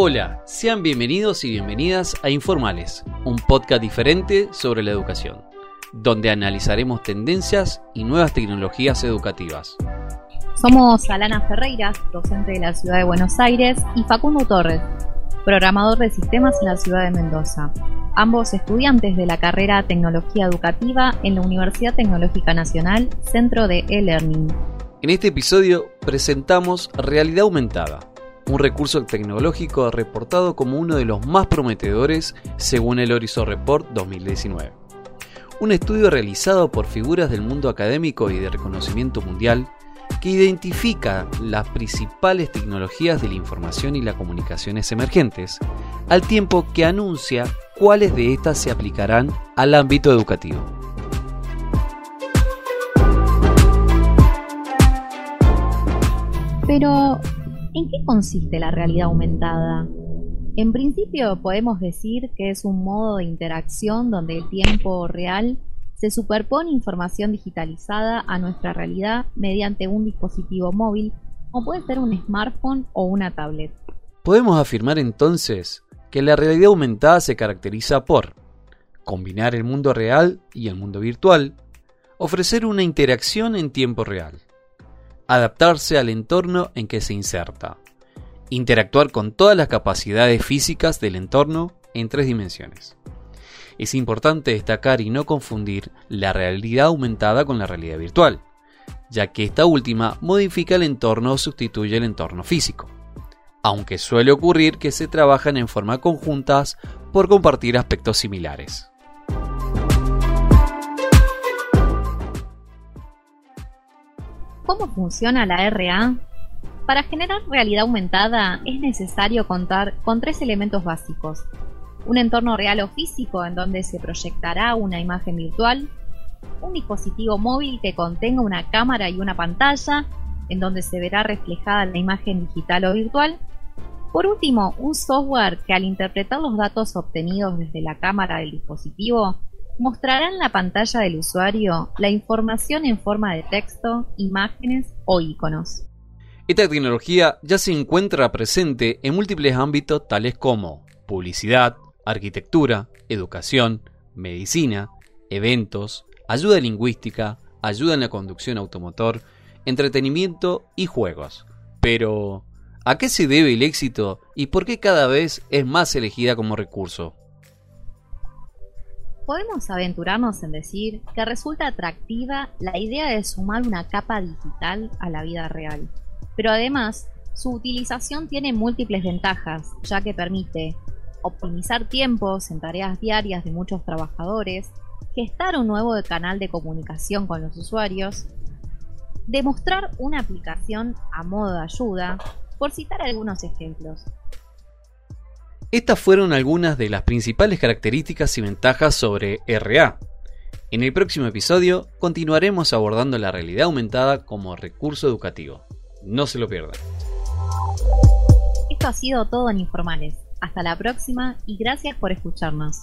Hola, sean bienvenidos y bienvenidas a Informales, un podcast diferente sobre la educación, donde analizaremos tendencias y nuevas tecnologías educativas. Somos Alana Ferreira, docente de la ciudad de Buenos Aires, y Facundo Torres, programador de sistemas en la ciudad de Mendoza, ambos estudiantes de la carrera Tecnología Educativa en la Universidad Tecnológica Nacional, Centro de e-Learning. En este episodio presentamos Realidad Aumentada, un recurso tecnológico reportado como uno de los más prometedores según el Horizon Report 2019. Un estudio realizado por figuras del mundo académico y de reconocimiento mundial que identifica las principales tecnologías de la información y las comunicaciones emergentes, al tiempo que anuncia cuáles de estas se aplicarán al ámbito educativo. Pero, ¿En qué consiste la realidad aumentada? En principio podemos decir que es un modo de interacción donde el tiempo real se superpone información digitalizada a nuestra realidad mediante un dispositivo móvil, o puede ser un smartphone o una tablet. Podemos afirmar entonces que la realidad aumentada se caracteriza por combinar el mundo real y el mundo virtual, ofrecer una interacción en tiempo real, adaptarse al entorno en que se inserta, interactuar con todas las capacidades físicas del entorno en tres dimensiones. Es importante destacar y no confundir la realidad aumentada con la realidad virtual, ya que esta última modifica el entorno o sustituye el entorno físico, aunque suele ocurrir que se trabajan en forma conjuntas por compartir aspectos similares. ¿Cómo funciona la RA? Para generar realidad aumentada es necesario contar con tres elementos básicos. Un entorno real o físico en donde se proyectará una imagen virtual, un dispositivo móvil que contenga una cámara y una pantalla en donde se verá reflejada la imagen digital o virtual. Por último, un software que al interpretar los datos obtenidos desde la cámara del dispositivo mostrará en la pantalla del usuario la información en forma de texto, imágenes o iconos. Esta tecnología ya se encuentra presente en múltiples ámbitos tales como publicidad, arquitectura, educación, medicina, eventos, ayuda lingüística, ayuda en la conducción automotor, entretenimiento y juegos. Pero, ¿a qué se debe el éxito y por qué cada vez es más elegida como recurso? Podemos aventurarnos en decir que resulta atractiva la idea de sumar una capa digital a la vida real. Pero además, su utilización tiene múltiples ventajas, ya que permite optimizar tiempos en tareas diarias de muchos trabajadores, gestar un nuevo canal de comunicación con los usuarios, demostrar una aplicación a modo de ayuda, por citar algunos ejemplos. Estas fueron algunas de las principales características y ventajas sobre RA. En el próximo episodio continuaremos abordando la realidad aumentada como recurso educativo. No se lo pierdan. Esto ha sido todo en Informales. Hasta la próxima y gracias por escucharnos.